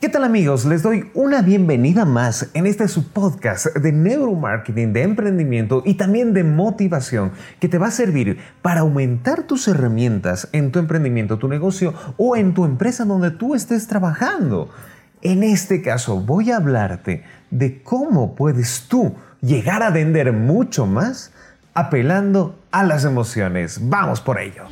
¿Qué tal amigos? Les doy una bienvenida más en este su podcast de neuromarketing, de emprendimiento y también de motivación que te va a servir para aumentar tus herramientas en tu emprendimiento, tu negocio o en tu empresa donde tú estés trabajando. En este caso voy a hablarte de cómo puedes tú llegar a vender mucho más apelando a las emociones. Vamos por ello.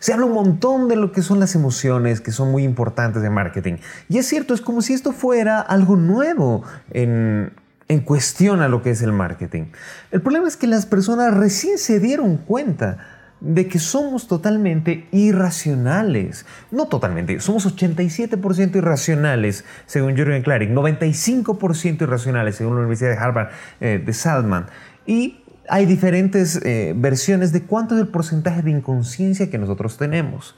Se habla un montón de lo que son las emociones, que son muy importantes de marketing. Y es cierto, es como si esto fuera algo nuevo en, en cuestión a lo que es el marketing. El problema es que las personas recién se dieron cuenta de que somos totalmente irracionales. No totalmente, somos 87% irracionales, según Jürgen Klarik, 95% irracionales, según la Universidad de Harvard eh, de Salman. Y hay diferentes eh, versiones de cuánto es el porcentaje de inconsciencia que nosotros tenemos.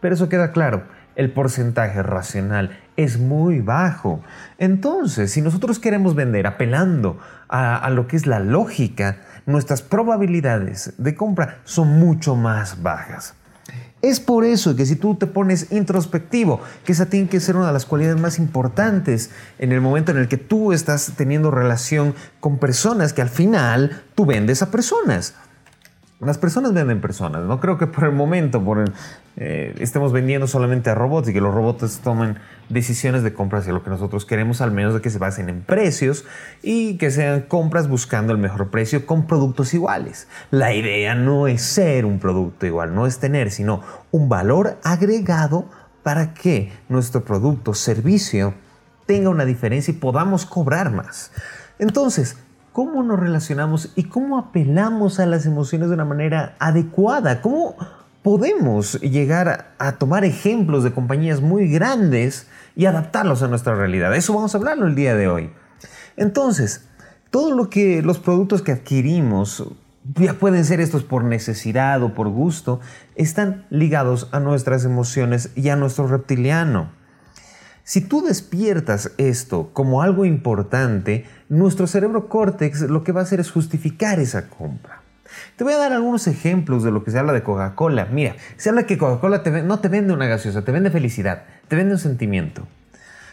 Pero eso queda claro, el porcentaje racional es muy bajo. Entonces, si nosotros queremos vender apelando a, lo que es la lógica, nuestras probabilidades de compra son mucho más bajas. Es por eso que si tú te pones introspectivo, que esa tiene que ser una de las cualidades más importantes en el momento en el que tú estás teniendo relación con personas que al final tú vendes a personas. Las personas venden personas. No creo que por el momento eh, estemos vendiendo solamente a robots y que los robots tomen decisiones de compras y lo que nosotros queremos, al menos de que se basen en precios y que sean compras buscando el mejor precio con productos iguales. La idea no es ser un producto igual, no es tener, sino un valor agregado para que nuestro producto, servicio, tenga una diferencia y podamos cobrar más. Entonces, cómo nos relacionamos y cómo apelamos a las emociones de una manera adecuada. ¿Cómo podemos llegar a, tomar ejemplos de compañías muy grandes y adaptarlos a nuestra realidad? Eso vamos a hablarlo el día de hoy. Entonces, todo lo que los productos que adquirimos ya pueden ser estos por necesidad o por gusto, están ligados a nuestras emociones y a nuestro reptiliano. Si tú despiertas esto como algo importante, nuestro cerebro córtex lo que va a hacer es justificar esa compra. Te voy a dar algunos ejemplos de lo que se habla de Coca-Cola. Mira, se habla que Coca-Cola no te vende una gaseosa, te vende felicidad, te vende un sentimiento.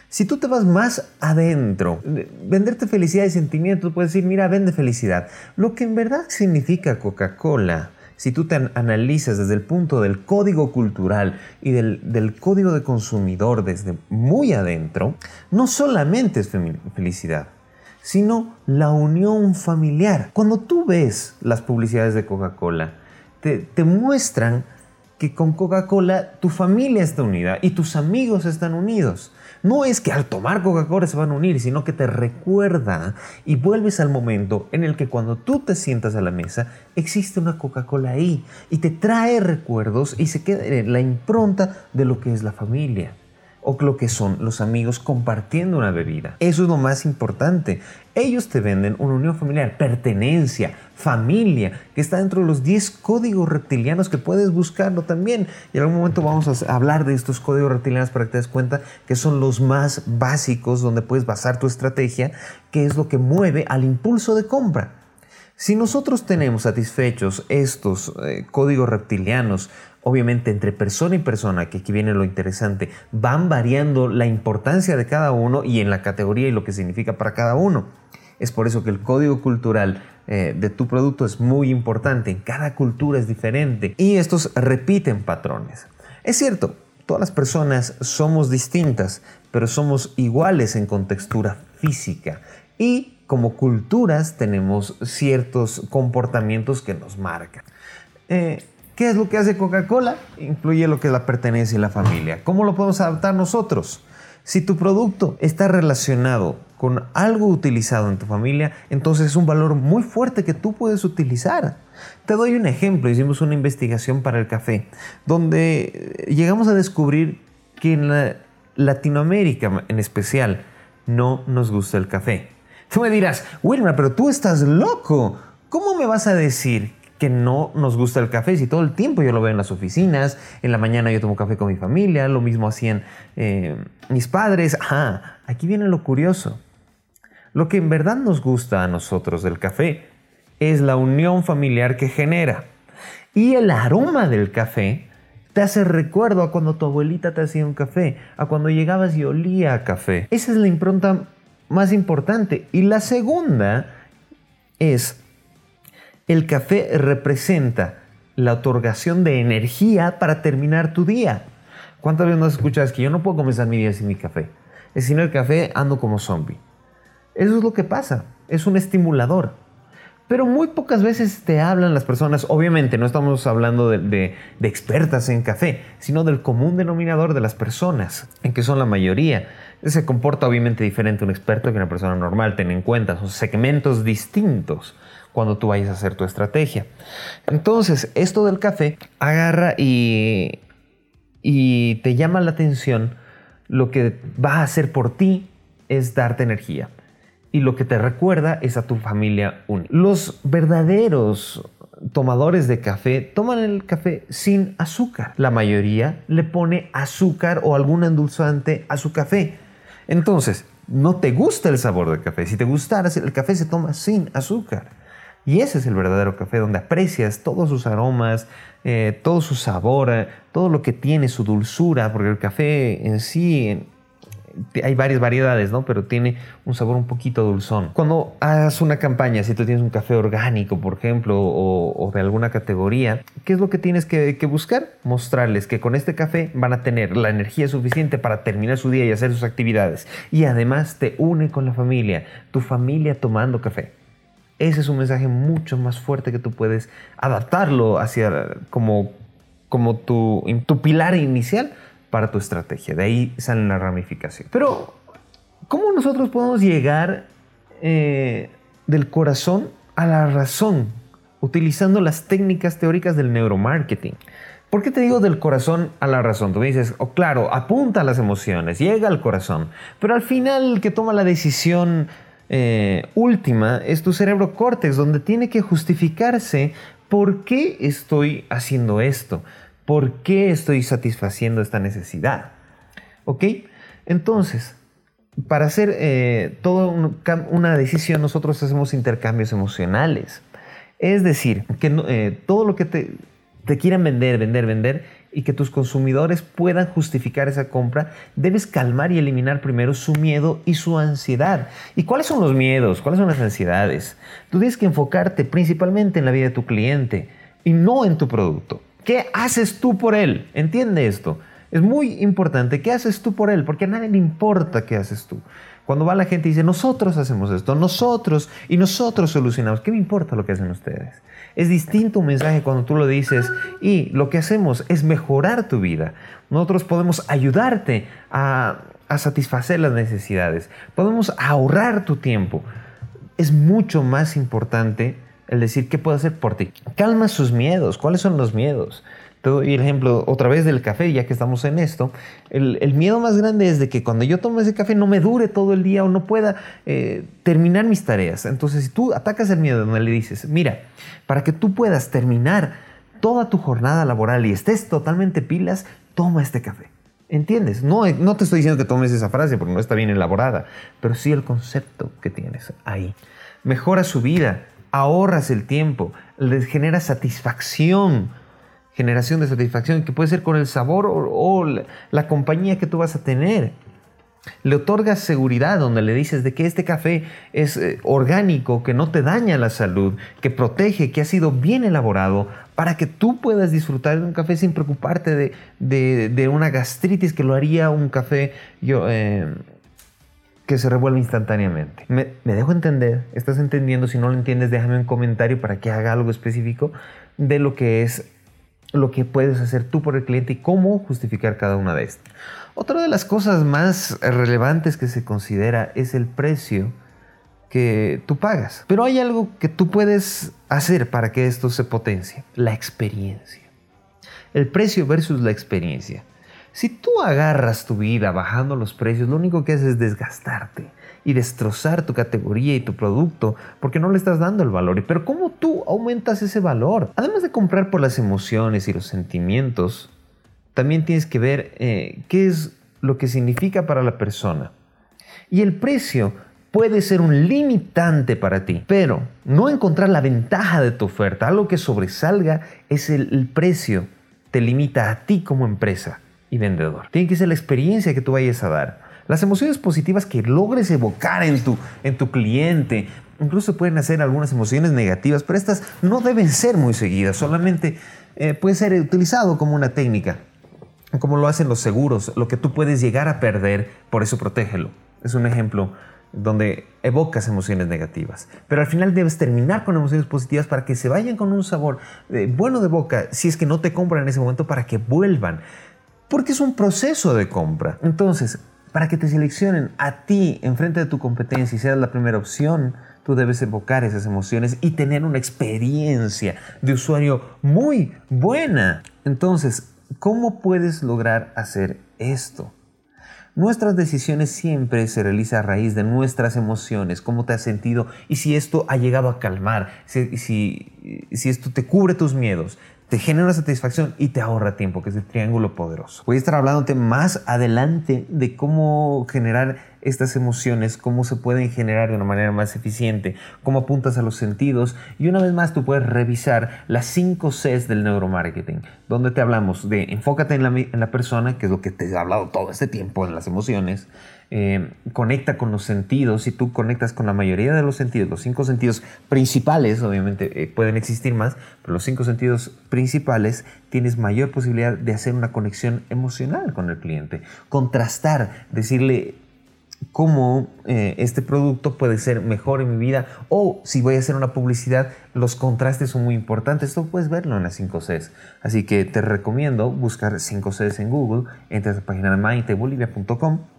Si tú te vas más adentro, venderte felicidad y sentimiento, puedes decir, mira, vende felicidad. Lo que en verdad significa Coca-Cola si tú te analizas desde el punto del código cultural y del, código de consumidor desde muy adentro, no solamente es felicidad, sino la unión familiar. Cuando tú ves las publicidades de Coca-Cola, te, te muestran que con Coca-Cola tu familia está unida y tus amigos están unidos. No es que al tomar Coca-Cola se van a unir, sino que te recuerda y vuelves al momento en el que cuando tú te sientas a la mesa existe una Coca-Cola ahí y te trae recuerdos y se queda la impronta de lo que es la familia o lo que son los amigos compartiendo una bebida. Eso es lo más importante. Ellos te venden una unión familiar, pertenencia, familia, que está dentro de los 10 códigos reptilianos que puedes buscarlo también. Y en algún momento vamos a hablar de estos códigos reptilianos para que te des cuenta que son los más básicos donde puedes basar tu estrategia, que es lo que mueve al impulso de compra. Si nosotros tenemos satisfechos estos eh, códigos reptilianos, obviamente entre persona y persona, que aquí viene lo interesante, van variando la importancia de cada uno y en la categoría y lo que significa para cada uno. Es por eso que el código cultural eh, de tu producto es muy importante. En cada cultura es diferente y estos repiten patrones. Es cierto, todas las personas somos distintas, pero somos iguales en contextura física y como culturas tenemos ciertos comportamientos que nos marcan. Eh, ¿Qué es lo que hace Coca-Cola? Incluye lo que es la pertenencia y la familia. ¿Cómo lo podemos adaptar nosotros? Si tu producto está relacionado con algo utilizado en tu familia, entonces es un valor muy fuerte que tú puedes utilizar. Te doy un ejemplo, hicimos una investigación para el café, donde llegamos a descubrir que en Latinoamérica en especial no nos gusta el café. Tú me dirás, Wilma, pero tú estás loco. ¿Cómo me vas a decir que no nos gusta el café. Si todo el tiempo yo lo veo en las oficinas, en la mañana yo tomo café con mi familia, lo mismo hacían eh, mis padres. Ah, aquí viene lo curioso. Lo que en verdad nos gusta a nosotros del café es la unión familiar que genera. Y el aroma del café te hace recuerdo a cuando tu abuelita te hacía un café, a cuando llegabas y olía café. Esa es la impronta más importante. Y la segunda es, el café representa la otorgación de energía para terminar tu día. ¿Cuántas veces nos escuchas que yo no puedo comenzar mi día sin mi café? Es sin el café ando como zombie. Eso es lo que pasa. Es un estimulador. Pero muy pocas veces te hablan las personas, obviamente no estamos hablando de, expertas en café, sino del común denominador de las personas, en que son la mayoría. Se comporta obviamente diferente un experto que una persona normal, ten en cuenta, son segmentos distintos cuando tú vayas a hacer tu estrategia. Entonces, esto del café agarra y, y te llama la atención, lo que va a hacer por ti es darte energía y lo que te recuerda es a tu familia única. Los verdaderos tomadores de café toman el café sin azúcar. La mayoría le pone azúcar o algún endulzante a su café. Entonces, no te gusta el sabor del café. Si te gustara, el café se toma sin azúcar. Y ese es el verdadero café, donde aprecias todos sus aromas, eh, todo su sabor, eh, todo lo que tiene, su dulzura, porque el café en sí hay varias variedades, ¿no? Pero tiene un sabor un poquito dulzón. Cuando hagas una campaña, si tú tienes un café orgánico, por ejemplo, o, de alguna categoría, ¿qué es lo que tienes que, que, buscar? Mostrarles que con este café van a tener la energía suficiente para terminar su día y hacer sus actividades. Y además te une con la familia, tu familia tomando café. Ese es un mensaje mucho más fuerte que tú puedes adaptarlo hacia como, como tu, tu pilar inicial para tu estrategia. De ahí sale la ramificación. Pero, ¿cómo nosotros podemos llegar eh, del corazón a la razón utilizando las técnicas teóricas del neuromarketing? ¿Por qué te digo del corazón a la razón? Tú me dices, oh, claro, apunta a las emociones, llega al corazón, pero al final el que toma la decisión eh, última es tu cerebro córtex, donde tiene que justificarse por qué estoy haciendo esto. ¿Por qué estoy satisfaciendo esta necesidad? ¿Ok? Entonces, para hacer eh, toda una decisión, nosotros hacemos intercambios emocionales. Es decir, que eh, todo lo que te, te quieran vender, vender, vender, y que tus consumidores puedan justificar esa compra, debes calmar y eliminar primero su miedo y su ansiedad. ¿Y cuáles son los miedos? ¿Cuáles son las ansiedades? Tú tienes que enfocarte principalmente en la vida de tu cliente y no en tu producto. ¿Qué haces tú por él? Entiende esto. Es muy importante. ¿Qué haces tú por él? Porque a nadie le importa qué haces tú. Cuando va la gente y dice, nosotros hacemos esto, nosotros y nosotros solucionamos, ¿qué me importa lo que hacen ustedes? Es distinto un mensaje cuando tú lo dices y lo que hacemos es mejorar tu vida. Nosotros podemos ayudarte a, a satisfacer las necesidades, podemos ahorrar tu tiempo. Es mucho más importante el decir qué puedo hacer por ti. Calma sus miedos. ¿Cuáles son los miedos? Te doy el ejemplo otra vez del café, ya que estamos en esto. El, miedo más grande es de que cuando yo tomo ese café no me dure todo el día o no pueda eh, terminar mis tareas. Entonces, si tú atacas el miedo donde le dices, mira, para que tú puedas terminar toda tu jornada laboral y estés totalmente pilas, toma este café. ¿Entiendes? No, no te estoy diciendo que tomes esa frase porque no está bien elaborada, pero sí el concepto que tienes ahí. Mejora su vida, ahorras el tiempo, les genera satisfacción, generación de satisfacción, que puede ser con el sabor o, la, compañía que tú vas a tener. Le otorgas seguridad donde le dices de que este café es eh, orgánico, que no te daña la salud, que protege, que ha sido bien elaborado para que tú puedas disfrutar de un café sin preocuparte de, una gastritis que lo haría un café eh, que se revuelve instantáneamente. Me, dejo entender, estás entendiendo, si no lo entiendes déjame un comentario para que haga algo específico de lo que es lo que puedes hacer tú por el cliente y cómo justificar cada una de estas. Otra de las cosas más relevantes que se considera es el precio que tú pagas. Pero hay algo que tú puedes hacer para que esto se potencie, la experiencia. El precio versus la experiencia. Si tú agarras tu vida bajando los precios, lo único que haces es desgastarte y destrozar tu categoría y tu producto porque no le estás dando el valor. Pero ¿cómo tú aumentas ese valor? Además de comprar por las emociones y los sentimientos, también tienes que ver eh, qué es lo que significa para la persona. Y el precio puede ser un limitante para ti, pero no encontrar la ventaja de tu oferta, algo que sobresalga es el, precio, te limita a ti como empresa y vendedor. Tiene que ser la experiencia que tú vayas a dar. Las emociones positivas que logres evocar en tu, en tu cliente, incluso pueden hacer algunas emociones negativas, pero estas no deben ser muy seguidas, solamente eh, puede ser utilizado como una técnica, como lo hacen los seguros, lo que tú puedes llegar a perder, por eso protégelo. Es un ejemplo donde evocas emociones negativas. Pero al final debes terminar con emociones positivas para que se vayan con un sabor eh, bueno de boca, si es que no te compran en ese momento, para que vuelvan. Porque es un proceso de compra. Entonces, para que te seleccionen a ti enfrente de tu competencia y seas la primera opción, tú debes evocar esas emociones y tener una experiencia de usuario muy buena. Entonces, ¿cómo puedes lograr hacer esto? Nuestras decisiones siempre se realizan a raíz de nuestras emociones, cómo te has sentido y si esto ha llegado a calmar, si, si, esto te cubre tus miedos, te genera una satisfacción y te ahorra tiempo, que es el triángulo poderoso. Voy a estar hablándote más adelante de cómo generar estas emociones, cómo se pueden generar de una manera más eficiente, cómo apuntas a los sentidos y una vez más tú puedes revisar las 5 Cs del neuromarketing, donde te hablamos de enfócate en la, en la persona, que es lo que te he hablado todo este tiempo en las emociones, eh, conecta con los sentidos, si tú conectas con la mayoría de los sentidos, los cinco sentidos principales, obviamente eh, pueden existir más, pero los cinco sentidos principales, tienes mayor posibilidad de hacer una conexión emocional con el cliente, contrastar, decirle cómo eh, este producto puede ser mejor en mi vida o si voy a hacer una publicidad, los contrastes son muy importantes. Esto puedes verlo en las 5 Cs. Así que te recomiendo buscar 5 Cs en Google, entras a la página de mindtebolivia.com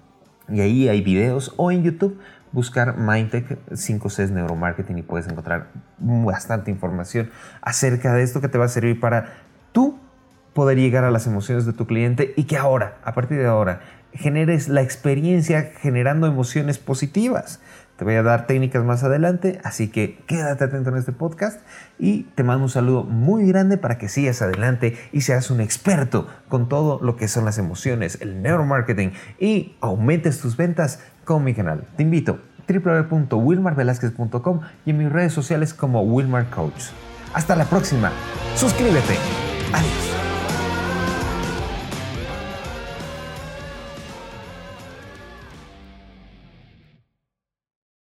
y ahí hay videos o en YouTube buscar Mindtech 5Cs Neuromarketing y puedes encontrar bastante información acerca de esto que te va a servir para tú poder llegar a las emociones de tu cliente y que ahora, a partir de ahora, generes la experiencia generando emociones positivas. Te voy a dar técnicas más adelante, así que quédate atento en este podcast y te mando un saludo muy grande para que sigas adelante y seas un experto con todo lo que son las emociones, el neuromarketing y aumentes tus ventas con mi canal. Te invito www.wilmarvelasquez.com y en mis redes sociales como Wilmar Coach. Hasta la próxima. Suscríbete. Adiós.